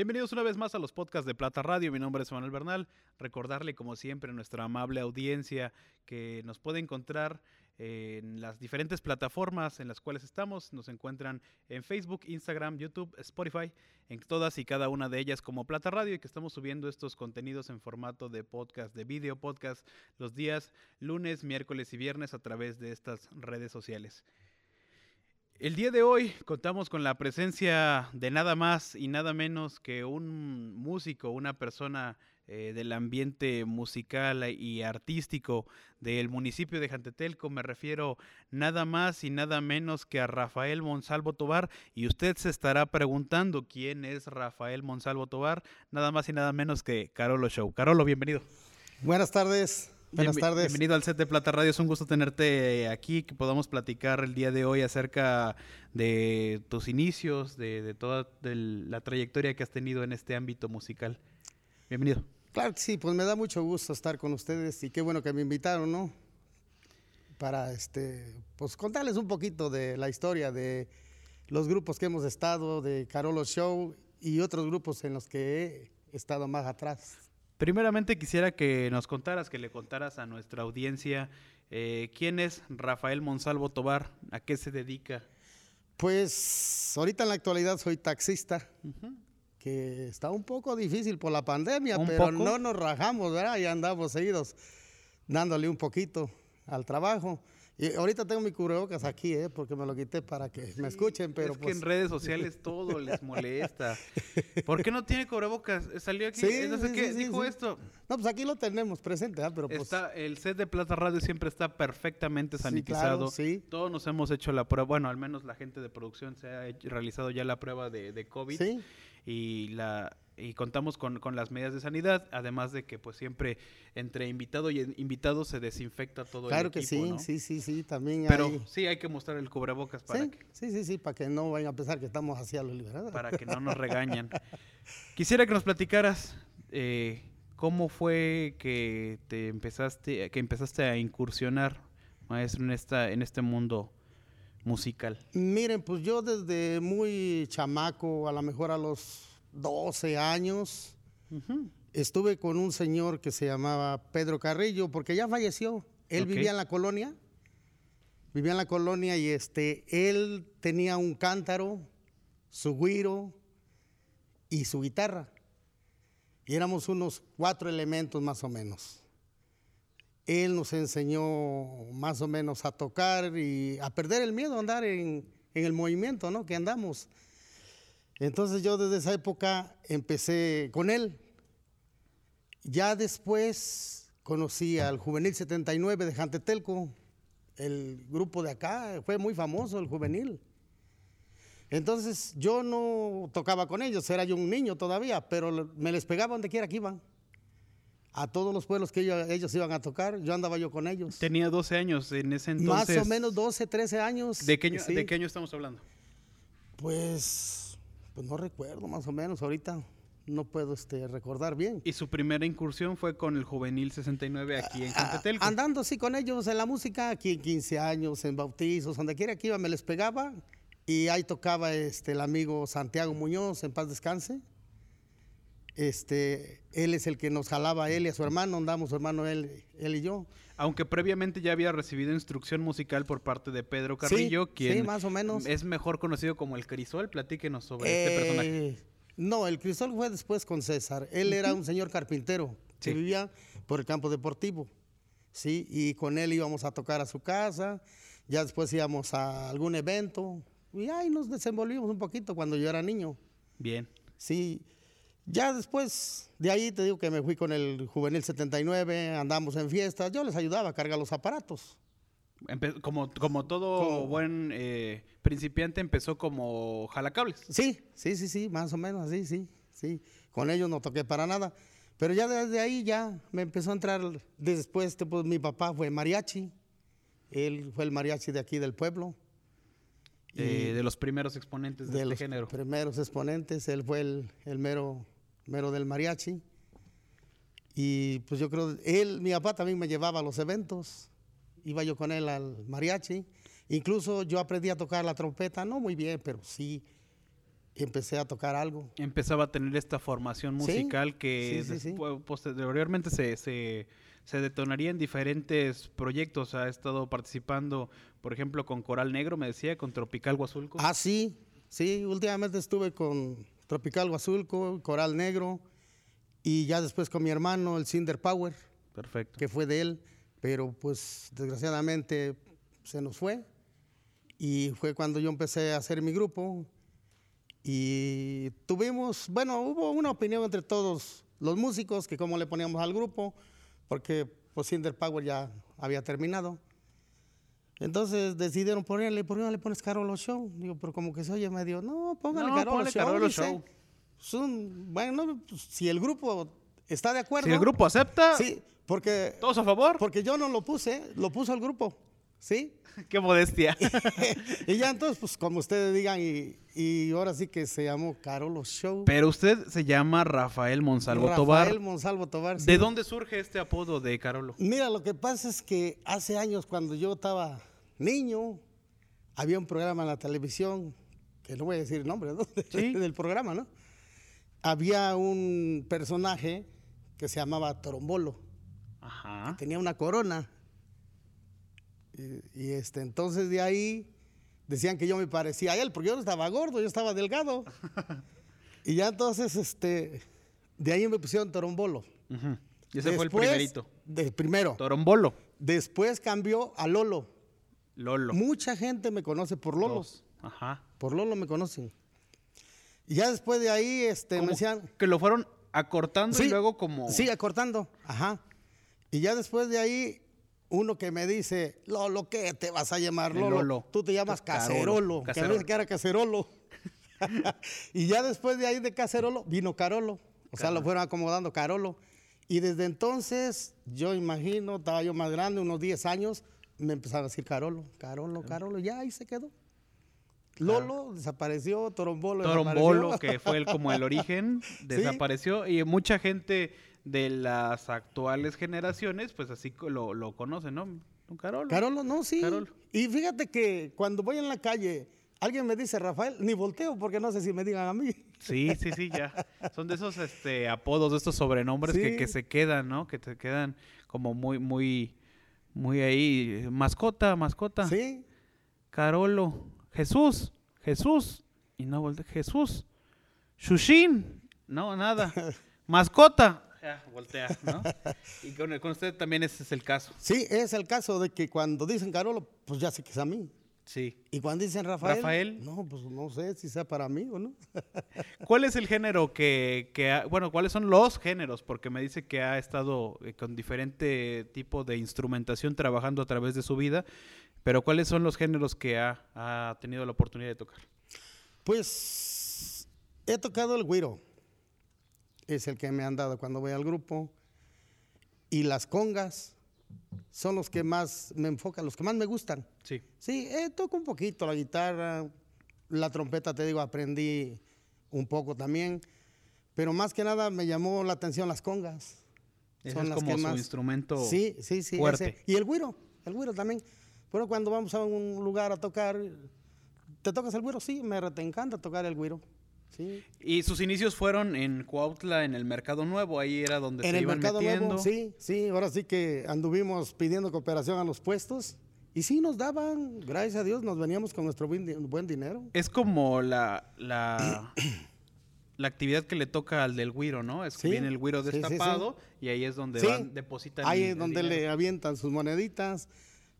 Bienvenidos una vez más a los podcasts de Plata Radio. Mi nombre es Manuel Bernal. Recordarle, como siempre, a nuestra amable audiencia que nos puede encontrar en las diferentes plataformas en las cuales estamos. Nos encuentran en Facebook, Instagram, YouTube, Spotify, en todas y cada una de ellas como Plata Radio y que estamos subiendo estos contenidos en formato de podcast, de video podcast, los días lunes, miércoles y viernes a través de estas redes sociales. El día de hoy contamos con la presencia de nada más y nada menos que un músico, una persona eh, del ambiente musical y artístico del municipio de Jantetelco. Me refiero nada más y nada menos que a Rafael Monsalvo Tobar. Y usted se estará preguntando quién es Rafael Monsalvo Tobar. Nada más y nada menos que Carolo Show. Carolo, bienvenido. Buenas tardes. Buenas tardes. Bienvenido al set de Plata Radio. Es un gusto tenerte aquí, que podamos platicar el día de hoy acerca de tus inicios, de, toda la trayectoria que has tenido en este ámbito musical. Bienvenido. Claro que sí, pues me da mucho gusto estar con ustedes y qué bueno que me invitaron, ¿no? Para este, pues contarles un poquito de la historia de los grupos que hemos estado, de Carolo Show y otros grupos en los que he estado más atrás. Primeramente quisiera que nos contaras, que le contaras a nuestra audiencia eh, quién es Rafael Monsalvo Tobar, a qué se dedica. Pues ahorita en la actualidad soy taxista, que está un poco difícil por la pandemia, pero no nos rajamos, ¿verdad? Ya andamos seguidos dándole un poquito al trabajo. Y ahorita tengo mi cubrebocas aquí, ¿eh? porque me lo quité para que me escuchen, pero es que en pues redes sociales todo les molesta. ¿Por qué no tiene cubrebocas? Salió aquí, sí, no sé qué, dijo esto. No, pues aquí lo tenemos presente, ¿ah? pero pues... Está, el set de Plaza Radio siempre está perfectamente sanitizado. Sí, Todos nos hemos hecho la prueba, bueno, al menos la gente de producción se ha realizado ya la prueba de, de COVID. Sí. Y la y contamos con, con, las medidas de sanidad, además de que pues siempre entre invitado y invitado se desinfecta todo el equipo, que sí, sí, sí, sí, también Pero sí hay que mostrar el cubrebocas para sí, que... Sí, sí, sí, para que no vayan a pensar que estamos hacia lo liberado. Para que no nos regañan. Quisiera que nos platicaras eh, cómo fue que te empezaste, que empezaste a incursionar, maestro, en esta, en este mundo musical. Miren, pues yo desde muy chamaco, a lo mejor a los 12 años. Estuve con un señor que se llamaba Pedro Carrillo, porque ya falleció. Él vivía en la colonia, vivía en la colonia y este, él tenía un cántaro, su guiro y su guitarra. Y éramos unos cuatro elementos más o menos. Él nos enseñó más o menos a tocar y a perder el miedo a andar en, en el movimiento, ¿no? Que andamos. Entonces yo desde esa época empecé con él. Ya después conocí al Juvenil 79 de Jantetelco, el grupo de acá, fue muy famoso el Juvenil. Entonces yo no tocaba con ellos, era yo un niño todavía, pero me les pegaba donde quiera que iban. A todos los pueblos que ellos, iban a tocar, yo andaba yo con ellos. Tenía 12 años en ese entonces. Más o menos 12, 13 años. ¿De qué ¿de qué año estamos hablando? Pues pues no recuerdo más o menos, ahorita no puedo este, recordar bien. ¿Y su primera incursión fue con el Juvenil 69 aquí en Campetelco? Ah, andando sí con ellos en la música, aquí en 15 años, en bautizos, donde quiera que iba me les pegaba y ahí tocaba este, el amigo Santiago Muñoz, en paz descanse. Este, él es el que nos jalaba a él y a su hermano, andamos su hermano él, él y yo. Aunque previamente ya había recibido instrucción musical por parte de Pedro Carrillo, quien más o menos. es mejor conocido como el Crisol. Platíquenos sobre este eh, personaje. No, el Crisol fue después con César. Él era un señor carpintero que vivía por el campo deportivo. Sí, y con él íbamos a tocar a su casa, ya después íbamos a algún evento y ahí nos desenvolvimos un poquito cuando yo era niño. Bien. Sí, ya después de ahí te digo que me fui con el Juvenil 79, andamos en fiestas, yo les ayudaba a cargar los aparatos. como, como todo buen eh, principiante empezó como jalacables. Sí, sí, sí, sí, más o menos así, sí, sí. Con ellos no toqué para nada. Pero ya desde ahí ya me empezó a entrar, después pues, mi papá fue mariachi, él fue el mariachi de aquí del pueblo. Eh, de los primeros exponentes de, de este género. primeros exponentes, él fue el, el mero mero del mariachi. Y pues yo creo, él, mi papá también me llevaba a los eventos, iba yo con él al mariachi. Incluso yo aprendí a tocar la trompeta, no muy bien, pero sí empecé a tocar algo. Empezaba a tener esta formación Sí, musical que sí, sí, sí. despu- posteriormente se, se, se detonaría en diferentes proyectos. Ha estado participando, por ejemplo, con Coral Negro, me decía, con Tropical Huazulco. Ah, sí, sí, últimamente estuve con Tropical Huazulco, Coral Negro y ya después con mi hermano, el Cinder Power, Perfecto. que fue de él, pero pues desgraciadamente se nos fue y fue cuando yo empecé a hacer mi grupo y tuvimos, bueno, hubo una opinión entre todos los músicos que cómo le poníamos al grupo, porque pues Cinder Power ya había terminado. Entonces decidieron ponerle, ¿por qué no le pones Carolo Show? Digo, pero como que se oye medio, no, póngale No, ponle Show. Show. Es un- bueno, pues, si el grupo está de acuerdo. Si el grupo acepta, Sí, porque, todos a favor. porque yo no lo puse, lo puso el grupo, ¿sí? Qué modestia. y ya entonces, pues como ustedes digan, y, y ahora sí que se llamó Carolo Show. Pero usted se llama Rafael Monsalvo Rafael Tobar. Monsalvo Tobar. sí. ¿De dónde surge este apodo de Carolo? Mira, lo que pasa es que hace años cuando yo estaba niño, había un programa en la televisión, que no voy a decir el nombre ¿no? Sí. del programa, ¿no? Había un personaje que se llamaba Torombolo, Ajá. tenía una corona. Y, y, este, entonces de ahí decían que yo me parecía a él, porque yo no estaba gordo, yo estaba delgado. y ya entonces, este, de ahí me pusieron Torombolo. Ujú. Y ese fue el primerito. De, primero. Torombolo. Después cambió a Lolo. Lolo. Mucha gente me conoce por Lolo. Dos. Ajá. Por Lolo me conocen. Y ya después de ahí, este, me Como decían. que lo fueron acortando y luego como... Sí, acortando. Ajá. Y ya después de ahí, uno que me dice, Lolo, ¿qué te vas a llamar Lolo? Lolo. Tú te llamas. Cacerolo. Que me que era Cacerolo. y ya después de ahí de Cacerolo, vino Carolo. O sea, lo fueron acomodando Carolo. Y desde entonces, yo imagino, estaba yo más grande, unos 10 años, me empezaron a decir Carolo, Carolo, Carolo, ya ahí se quedó. Lolo desapareció, Torombolo Torombolo, desapareció. que fue el, como el origen, desapareció y mucha gente de las actuales generaciones, pues así lo, lo conoce, ¿no? Carolo. Carolo, no, sí. Carolo. Y fíjate que cuando voy en la calle, alguien me dice Rafael, ni volteo porque no sé si me digan a mí. Sí, sí, sí, ya. Son de esos este, apodos, de estos sobrenombres que se quedan, ¿no? Que te quedan como muy, muy, muy ahí. Mascota, mascota. Sí. Carolo. Jesús, Jesús. Y no voltea. Jesús. Shushin. No, nada. Mascota. Ya, voltea, ¿no? Y con, con usted también ese es el caso. Sí, es el caso de que cuando dicen Carolo, pues ya sé que es a mí. Sí. Y cuando dicen Rafael, Rafael. no, pues no sé si sea para mí o no. ¿Cuál es el género que, que ha- bueno, cuáles son los géneros? Porque me dice que ha estado eh, con diferente tipo de instrumentación trabajando a través de su vida, pero ¿cuáles son los géneros que ha, ha tenido la oportunidad de tocar? Pues he tocado el güiro. Es el que me han dado cuando voy al grupo. Y las congas son los que más me enfocan, los que más me gustan. Sí. Sí, eh, toco un poquito la guitarra, la trompeta, te digo, aprendí un poco también, pero más que nada me llamó la atención las congas. Ese Son es las como que su más- instrumento. Sí, sí, sí. fuerte. ese. Y el güiro, el güiro también. Pero cuando vamos a un lugar a tocar, ¿te tocas el güiro? Sí, me te encanta tocar el güiro. Sí. Y sus inicios fueron en Cuautla, en el Mercado Nuevo, ahí era donde En se el iban mercado metiendo. nuevo, sí, sí, ahora sí que anduvimos pidiendo cooperación a los puestos y sí nos daban, gracias a Dios, nos veníamos con nuestro buen, di- buen dinero. Es como la, la, la actividad que le toca al del güiro, ¿no? Es que Sí, viene el güiro sí, sí, sí. destapado y ahí es donde van, depositan Ahí el- es donde le avientan sus moneditas.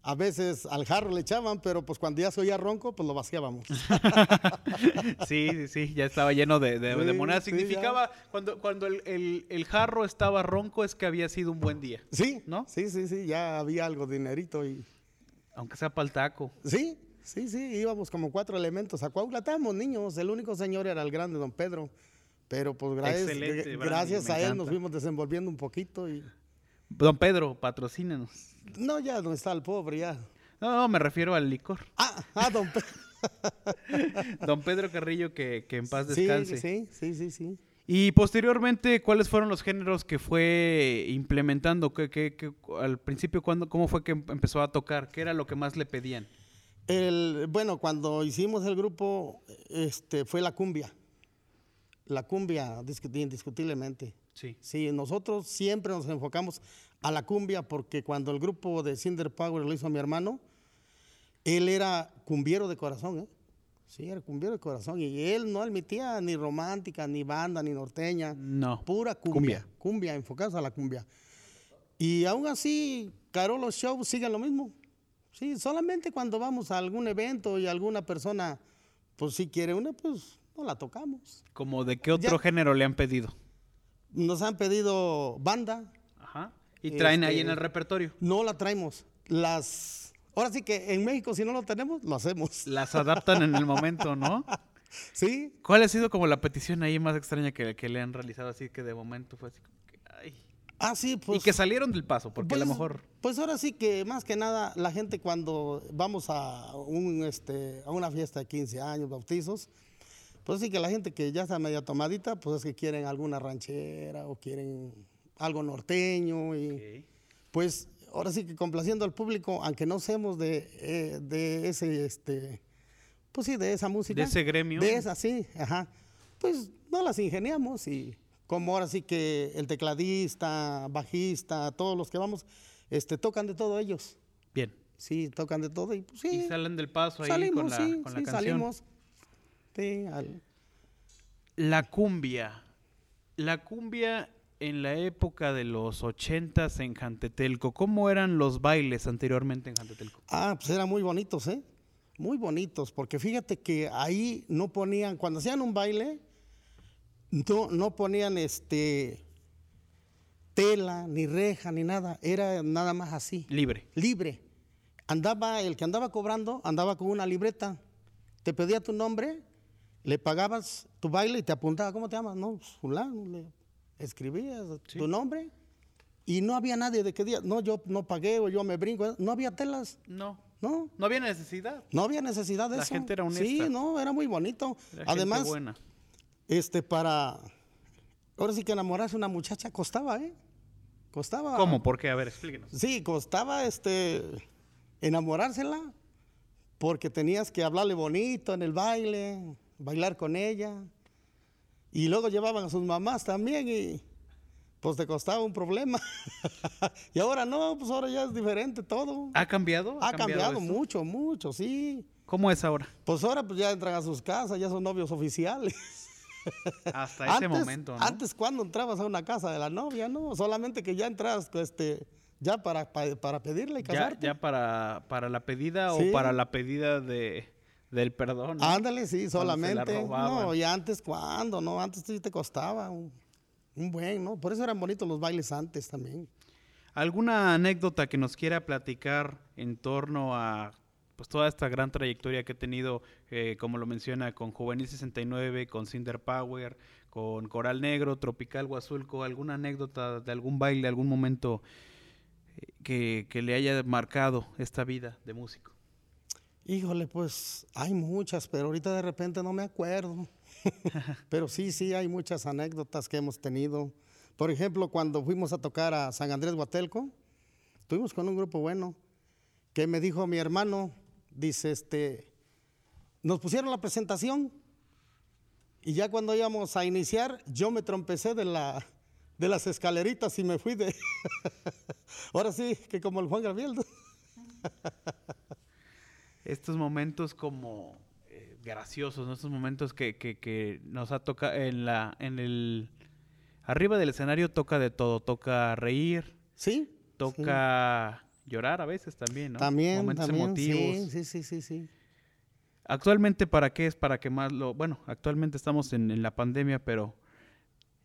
A veces al jarro le echaban, pero pues cuando ya se oía ronco, pues lo vaciábamos. Sí, sí, sí, ya estaba lleno de, de- monedas. sí, Significaba, cuando, cuando el, el- el jarro estaba ronco, es que había sido un buen día. Sí, ¿No? Sí, sí, sí, ya había algo dinerito y... Aunque sea para el taco. Sí, sí, sí, íbamos como cuatro elementos a Cuautla, estábamos niños, el único señor era el grande don Pedro, pero pues gracias, Excelente, gracias a él encanta. nos fuimos desenvolviendo un poquito y... Don Pedro, patrocínenos. No, ya no está el pobre, ya. No, no, me refiero al licor. Ah, ah, don Pedro. Don Pedro Carrillo, que, que en paz descanse. sí, sí, sí, sí. Y posteriormente, ¿cuáles fueron los géneros que fue implementando? ¿Qué, qué- qué- al principio, ¿cuándo, ¿cómo fue que em- empezó a tocar? ¿Qué era lo que más le pedían? El, bueno, cuando hicimos el grupo, este, fue la cumbia. la cumbia discut- indiscutiblemente. Sí. Sí, nosotros siempre nos enfocamos a la cumbia porque cuando el grupo de Cinder Power lo hizo a mi hermano, él era cumbiero de corazón, ¿eh? Sí, era cumbiero de corazón. Y él no admitía ni romántica, ni banda, ni norteña. No. Pura cumbia. Cumbia, enfocados a la cumbia. Y aún así, Carolo Show sigue lo mismo. Sí, solamente cuando vamos a algún evento y alguna persona, pues si quiere una, pues no la tocamos. Como de qué otro Ya. género le han pedido. Nos han pedido banda, Ajá. Y traen ahí Este- en el repertorio. no la traemos. Las, ahora sí que en México si no lo tenemos, lo hacemos. Las adaptan en el momento, ¿no? Sí, ¿Cuál ha sido como la petición ahí más extraña que, que le han realizado así que de momento fue así como que, ay. ah sí, pues. y que salieron del paso, porque a lo Pues- mejor Pues ahora sí que más que nada la gente cuando vamos a un este a una fiesta de 15 años, bautizos, pues sí que la gente que ya está media tomadita, pues es que quieren alguna ranchera o quieren algo norteño y pues ahora sí que complaciendo al público, aunque no seamos de, eh, de ese este pues sí, de esa música. de ese gremio. De esa, sí, ajá. Pues no las ingeniamos y como ahora sí que el tecladista, bajista, todos los que vamos, este, tocan de todo ellos. Bien. Sí, tocan de todo y pues sí. Y salen del paso ahí salimos, con la, sí, con la sí, canción. salimos. Sí, al- La cumbia. La cumbia en la época de los ochentas en Jantetelco. ¿Cómo eran los bailes anteriormente en Jantetelco? Ah, pues eran muy bonitos, ¿eh? Muy bonitos, porque fíjate que ahí no ponían, cuando hacían un baile, no, no ponían este tela, ni reja, ni nada, era nada más así. Libre. libre. Andaba, el que andaba cobrando, andaba con una libreta. Te pedía tu nombre, le pagabas tu baile y te apuntaba, ¿cómo te llamas? No, pues, fulano, escribías tu nombre. Y no había nadie de qué día, no, yo no pagué o yo me brinco, no había telas, No. no, No había necesidad. no había necesidad de La eso. gente era Sí, honesta. no, era muy bonito. Era Además, buena. este, para, ahora sí que enamorarse una muchacha costaba, ¿eh? Costaba. ¿Cómo? ¿Por qué? A ver, explíquenos. Sí, costaba este enamorársela porque tenías que hablarle bonito en el baile, bailar con ella. Y luego llevaban a sus mamás también y pues te costaba un problema. y ahora no, pues ahora ya es diferente todo. ¿Ha cambiado? ha cambiado mucho, mucho, sí. ¿Cómo es ahora? Pues ahora pues ya entran a sus casas, ya son novios oficiales. Hasta ese antes, momento, ¿no? Antes cuando entrabas a una casa de la novia, no, solamente que ya entras este ya para, pa- para pedirle y ya, casarte. ya para, para la pedida Sí. o para la pedida de, del perdón. ¿no? Ándale, sí, Cuando solamente. No, y antes cuándo, no, antes sí te costaba un, un buen, ¿no? Por eso eran bonitos los bailes antes también. ¿Alguna anécdota que nos quiera platicar en torno a pues toda esta gran trayectoria que ha tenido, eh, como lo menciona, con Juvenil 69, con Cinder Power, con Coral Negro, Tropical Huazulco? ¿Alguna anécdota de algún baile, algún momento eh, que, que le haya marcado esta vida de músico? Híjole, pues hay muchas, pero ahorita de repente no me acuerdo. pero sí, sí, hay muchas anécdotas que hemos tenido. Por ejemplo, cuando fuimos a tocar a San Andrés Huatelco, estuvimos con un grupo bueno, que me dijo mi hermano, dice, este, nos pusieron la presentación y ya cuando íbamos a iniciar, yo me trompecé de, la, de las escaleritas y me fui de... Ahora sí, que como el Juan Gabriel. Estos momentos como eh, graciosos, ¿no? estos momentos que, que, que nos ha tocado en la, en el arriba del escenario toca de todo, toca reír, ¿Sí? toca llorar a veces también, ¿no? También, Momentos también, emotivos. sí, sí, sí, sí, sí. Actualmente, ¿para qué es? Para que más lo... Bueno, actualmente estamos en, en la pandemia, pero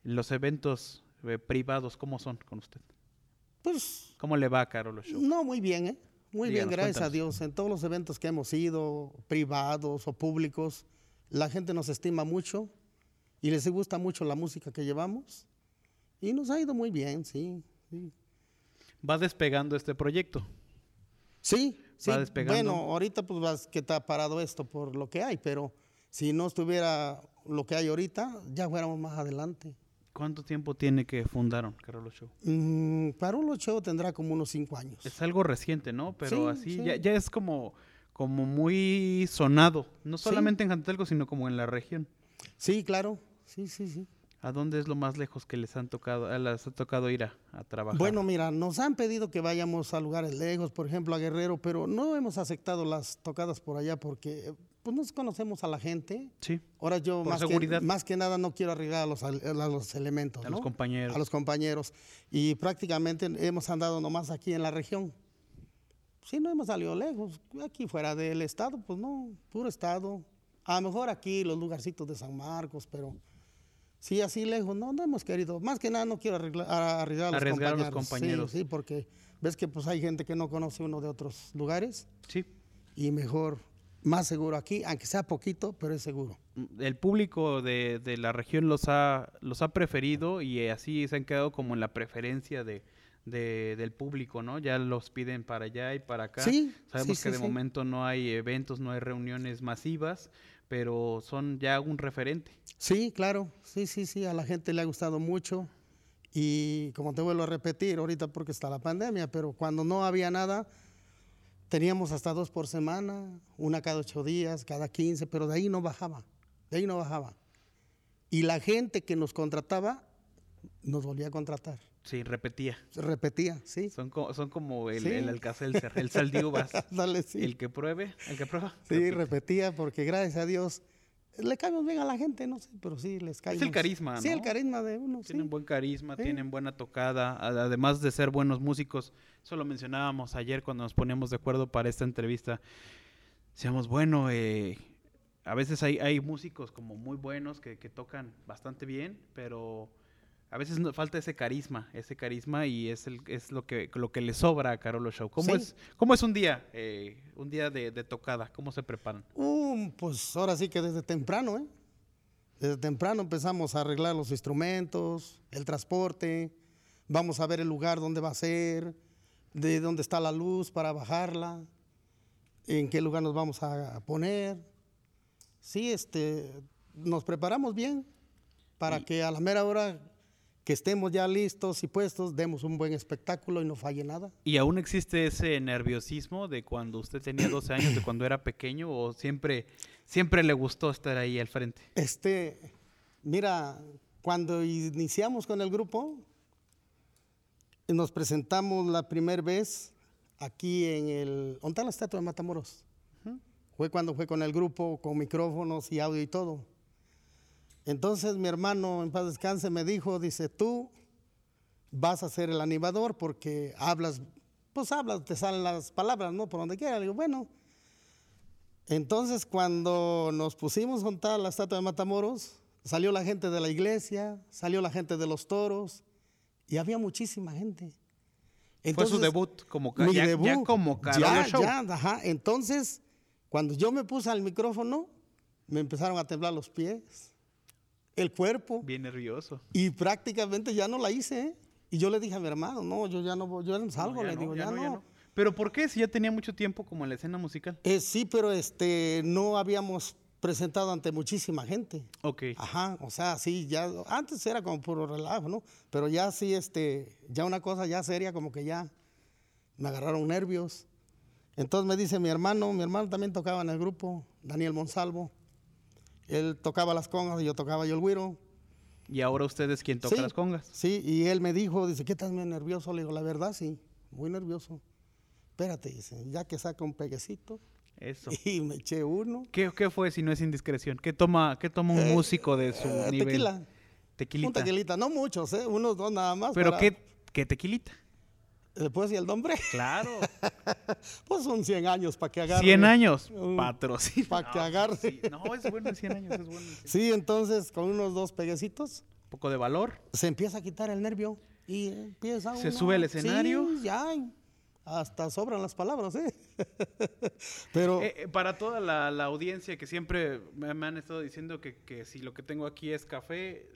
los eventos eh, privados, ¿cómo son con usted? Pues ¿Cómo le va a Carolo Show? no, muy bien, ¿eh? Muy Díganos, bien, gracias a. Dios. En todos los eventos que hemos ido, privados o públicos, la gente nos estima mucho y les gusta mucho la música que llevamos. Y nos ha ido muy bien, sí. Sí, Va despegando este proyecto. sí. sí. Va despegando. Bueno, ahorita pues vas que está parado esto por lo que hay, pero si no estuviera lo que hay ahorita, ya fuéramos más adelante. ¿Cuánto tiempo tiene que fundaron Carolo Show? Mm, Parulo Show tendrá como unos cinco años. Es algo reciente, ¿no? Pero Sí, así sí. Ya, ya es como, como muy sonado, no Sí. solamente en Jantelco, sino como en la región. Sí, claro. sí, sí, sí. ¿A dónde es lo más lejos que les han tocado, eh, les ha tocado ir a, a trabajar? Bueno, mira, nos han pedido que vayamos a lugares lejos, por ejemplo a Guerrero, pero no hemos aceptado las tocadas por allá porque pues nos conocemos a la gente. sí, Ahora yo más que, más que nada no quiero arriesgar a los, al- a los elementos, a los compañeros. a los compañeros. Y prácticamente hemos andado nomás aquí en la región. Sí, no hemos salido lejos. Aquí fuera del estado, pues no, puro estado. A lo mejor aquí los lugarcitos de San Marcos, pero sí, así lejos, no, no hemos querido. Más que nada no quiero arreglar- a- arriesgar a los Arriesgar a los compañeros. Sí, compañeros. Sí, porque ves que pues hay gente que no conoce uno de otros lugares Sí. y mejor, más seguro aquí, aunque sea poquito, pero es seguro. el público de, de la región los ha, los ha preferido y eh, así se han quedado como en la preferencia de, de- del público, ¿no? Ya los piden para allá y para acá. Sí, Sabemos sí, que sí, de momento no hay eventos, no hay reuniones masivas, pero son ya un referente. Sí, claro, sí, sí, sí, a la gente le ha gustado mucho y como te vuelvo a repetir ahorita porque está la pandemia, pero cuando no había nada, teníamos hasta dos por semana, una cada ocho días, cada quince, pero de ahí no bajaba, de ahí no bajaba. Y la gente que nos contrataba nos volvía a contratar, Sí, repetía. repetía, sí. Son, co- son como el, Sí. el Alcacelser, el sal de uvas. Dale, sí. El que pruebe, el que prueba. sí, repite. repetía porque gracias a Dios le caemos bien a la gente, no sé, pero sí les caemos. carisma, Sí, el carisma de uno, sí. Tienen buen carisma, Sí. tienen buena tocada, además de ser buenos músicos. Eso lo mencionábamos ayer cuando nos poníamos de acuerdo para esta entrevista. Decíamos, bueno, eh, a veces hay, hay músicos como muy buenos que, que tocan bastante bien, pero a veces nos falta ese carisma, ese carisma y es, el, es lo, que, lo que le sobra a Carolo Show. ¿Cómo, Sí. es, cómo es un día, eh, un día de, de tocada? ¿Cómo se preparan? Um, pues ahora sí que desde temprano, ¿eh? Desde temprano empezamos a arreglar los instrumentos, el transporte, vamos a ver el lugar donde va a ser, de dónde está la luz para bajarla, en qué lugar nos vamos a poner. Sí, este, nos preparamos bien para Y- que a la mera hora que estemos ya listos y puestos, demos un buen espectáculo y no falle nada. ¿Y aún existe ese nerviosismo de cuando usted tenía 12 años, de cuando era pequeño, o siempre, siempre le gustó estar ahí al frente? Este, mira, cuando iniciamos con el grupo, nos presentamos la primera vez aquí en el... ¿Dónde está la estatua de Matamoros? Fue cuando fue con el grupo, con micrófonos y audio y todo. Entonces mi hermano, en paz descanse, me dijo, dice, tú vas a ser el animador porque hablas, pues hablas, te salen las palabras, ¿no? Por donde quiera. Le digo, bueno. Entonces cuando nos pusimos a juntar la estatua de Matamoros, salió la gente de la iglesia, salió la gente de los toros y había muchísima gente. Fue su Entonces, debut como, mi ya, ya debut, como Carolo ya, Show. ya, ajá. Entonces, cuando yo me puse al micrófono, me empezaron a temblar los pies, el cuerpo, Bien nervioso. y prácticamente ya no la hice. ¿eh? Y yo le dije a mi hermano, no, yo ya no, yo no salgo, No, ya le no, digo, ya, no. ¿Pero por qué? Si ya tenía mucho tiempo como en la escena musical. Eh, sí, pero este, no habíamos presentado ante muchísima gente. Ok. Ajá, o sea, sí, ya, antes era como puro relajo, ¿no? Pero ya sí, este, ya una cosa ya seria, como que ya me agarraron nervios. Entonces me dice mi hermano, mi hermano también tocaba en el grupo, Daniel Monsalvo. Él tocaba las congas y yo tocaba yo el güiro. Y ahora usted es quien toca Sí, las congas. Sí, y él me dijo, dice, ¿qué estás muy nervioso? Le digo, la verdad, sí, muy nervioso. Espérate, dice, ya que saca un peguecito. Eso. Y me eché uno. ¿Qué, qué fue si no es indiscreción? ¿Qué toma, qué toma un Eh, músico de su Eh, nivel? tequila. Tequilita. Un tequilita, no muchos, ¿eh? Unos dos nada más. ¿Pero para- qué, qué tequilita? ¿Le puedo decir el nombre? Claro. Pues son 100 años para que agarre. 100 años. Un- Patrocinio. pa' que No, agarre. sí. No, es bueno en 100 años, es bueno. Un Sí, entonces con unos dos peguecitos poco de valor. se empieza a quitar el nervio y empieza ¿Se uno- sube al escenario? Sí, ya. Hasta sobran las palabras, ¿eh? Pero Eh, eh, para toda la, la audiencia que siempre me, me han estado diciendo que, que si lo que tengo aquí es café,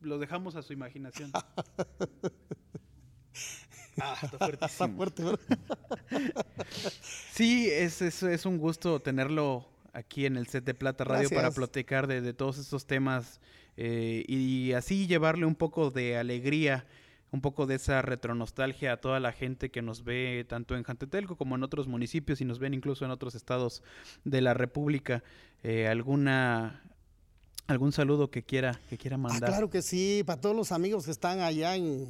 lo dejamos a su imaginación. ah, está está fuertísimo. fuerte, ¿verdad? Sí, es, es, es un gusto tenerlo aquí en el set de Plata Radio para platicar de, de todos estos temas eh, y así llevarle un poco de alegría, un poco de esa retronostalgia a toda la gente que nos ve tanto en Jantetelco como en otros municipios y nos ven incluso en otros estados de la República. Eh, alguna ¿Algún saludo que quiera, que quiera Ah, mandar? claro que sí, para todos los amigos que están allá en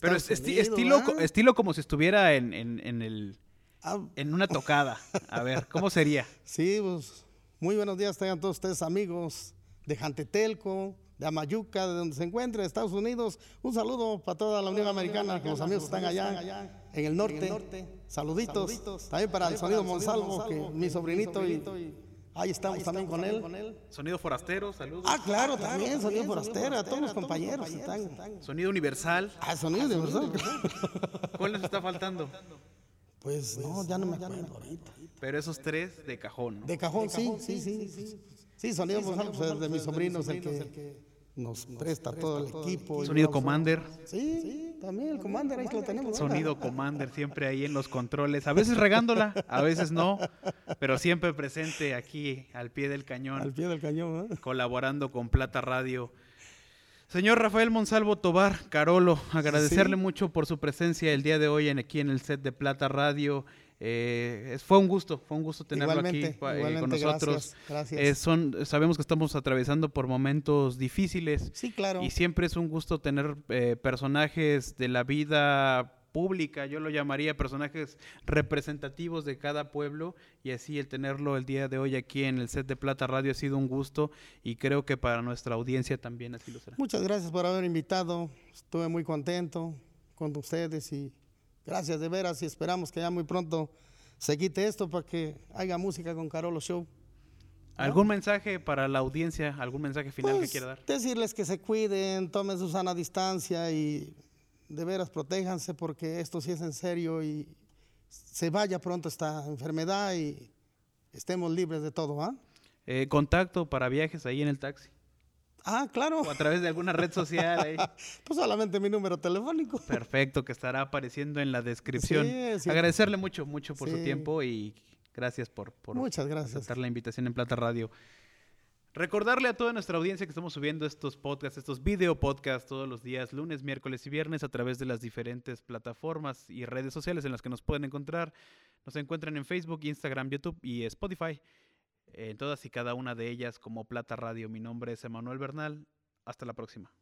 Pero es- esti- estilo, estilo como si estuviera en, en- en el, Ah, en una tocada. A ver, ¿cómo sería? sí, pues muy buenos días tengan todos ustedes amigos de Jantetelco, de Amayuca, de donde se encuentre, Estados Unidos. Un saludo para toda la Unión Americana, que los amigos están allá en el norte. Saluditos. También para el sonido Monsalvo, que mi sobrinito y ahí estamos también con él. Sonido forastero, saludos. Ah, claro, también sonido forastero, a todos los compañeros están. Sonido universal. Ah, sonido universal. ¿Cuál les está faltando? Pues no, ya no me acuerdo ahorita. Pero esos tres de cajón, ¿no? De cajón, sí, sí, sí, sí. Sí, sonido Monsalvo, pues es de mis sobrinos el que nos presta todo el equipo. Sonido Commander. Sí, también el Commander, ahí lo tenemos. Sonido Commander siempre ahí en los controles. A veces regándola, a veces no. Pero siempre presente aquí al pie del Al cañón, pie del cañón, ¿eh? colaborando con Plata Radio. Señor Rafael Monsalvo Tobar, Carolo, agradecerle Sí. mucho por su presencia el día de hoy en, aquí en el set de Plata Radio. Eh, fue un gusto, fue un gusto tenerlo Igualmente, aquí eh, igualmente, con nosotros. gracias, gracias. Eh, son, sabemos que estamos atravesando por momentos difíciles Sí, claro. y siempre es un gusto tener eh, personajes de la vida pública, yo lo llamaría personajes representativos de cada pueblo y así el tenerlo el día de hoy aquí en el set de Plata Radio ha sido un gusto y creo que para nuestra audiencia también así lo será. Muchas gracias por haber invitado. Estuve muy contento con ustedes y gracias de veras y esperamos que ya muy pronto se quite esto para que haya música con Carolo Show. ¿Algún mensaje para la audiencia? ¿Algún mensaje final que Pues, quiera dar? Decirles que se cuiden, tomen su sana distancia y de veras protéjanse porque esto sí es en serio y se vaya pronto esta enfermedad y estemos libres de todo, ¿ah? Eh, contacto para viajes ahí en el taxi Ah, claro. o a través de alguna red social. ahí. Pues solamente mi número telefónico. Perfecto, que estará apareciendo en la descripción. Sí, sí. Agradecerle mucho, mucho por su tiempo y gracias por, por Muchas gracias. aceptar la invitación en Plata Radio. Recordarle a toda nuestra audiencia que estamos subiendo estos podcasts, estos video podcasts todos los días, lunes, miércoles y viernes a través de las diferentes plataformas y redes sociales en las que nos pueden encontrar. Nos encuentran en Facebook, Instagram, YouTube y Spotify. En todas y cada una de ellas como Plata Radio. Mi nombre es Emanuel Bernal. Hasta la próxima.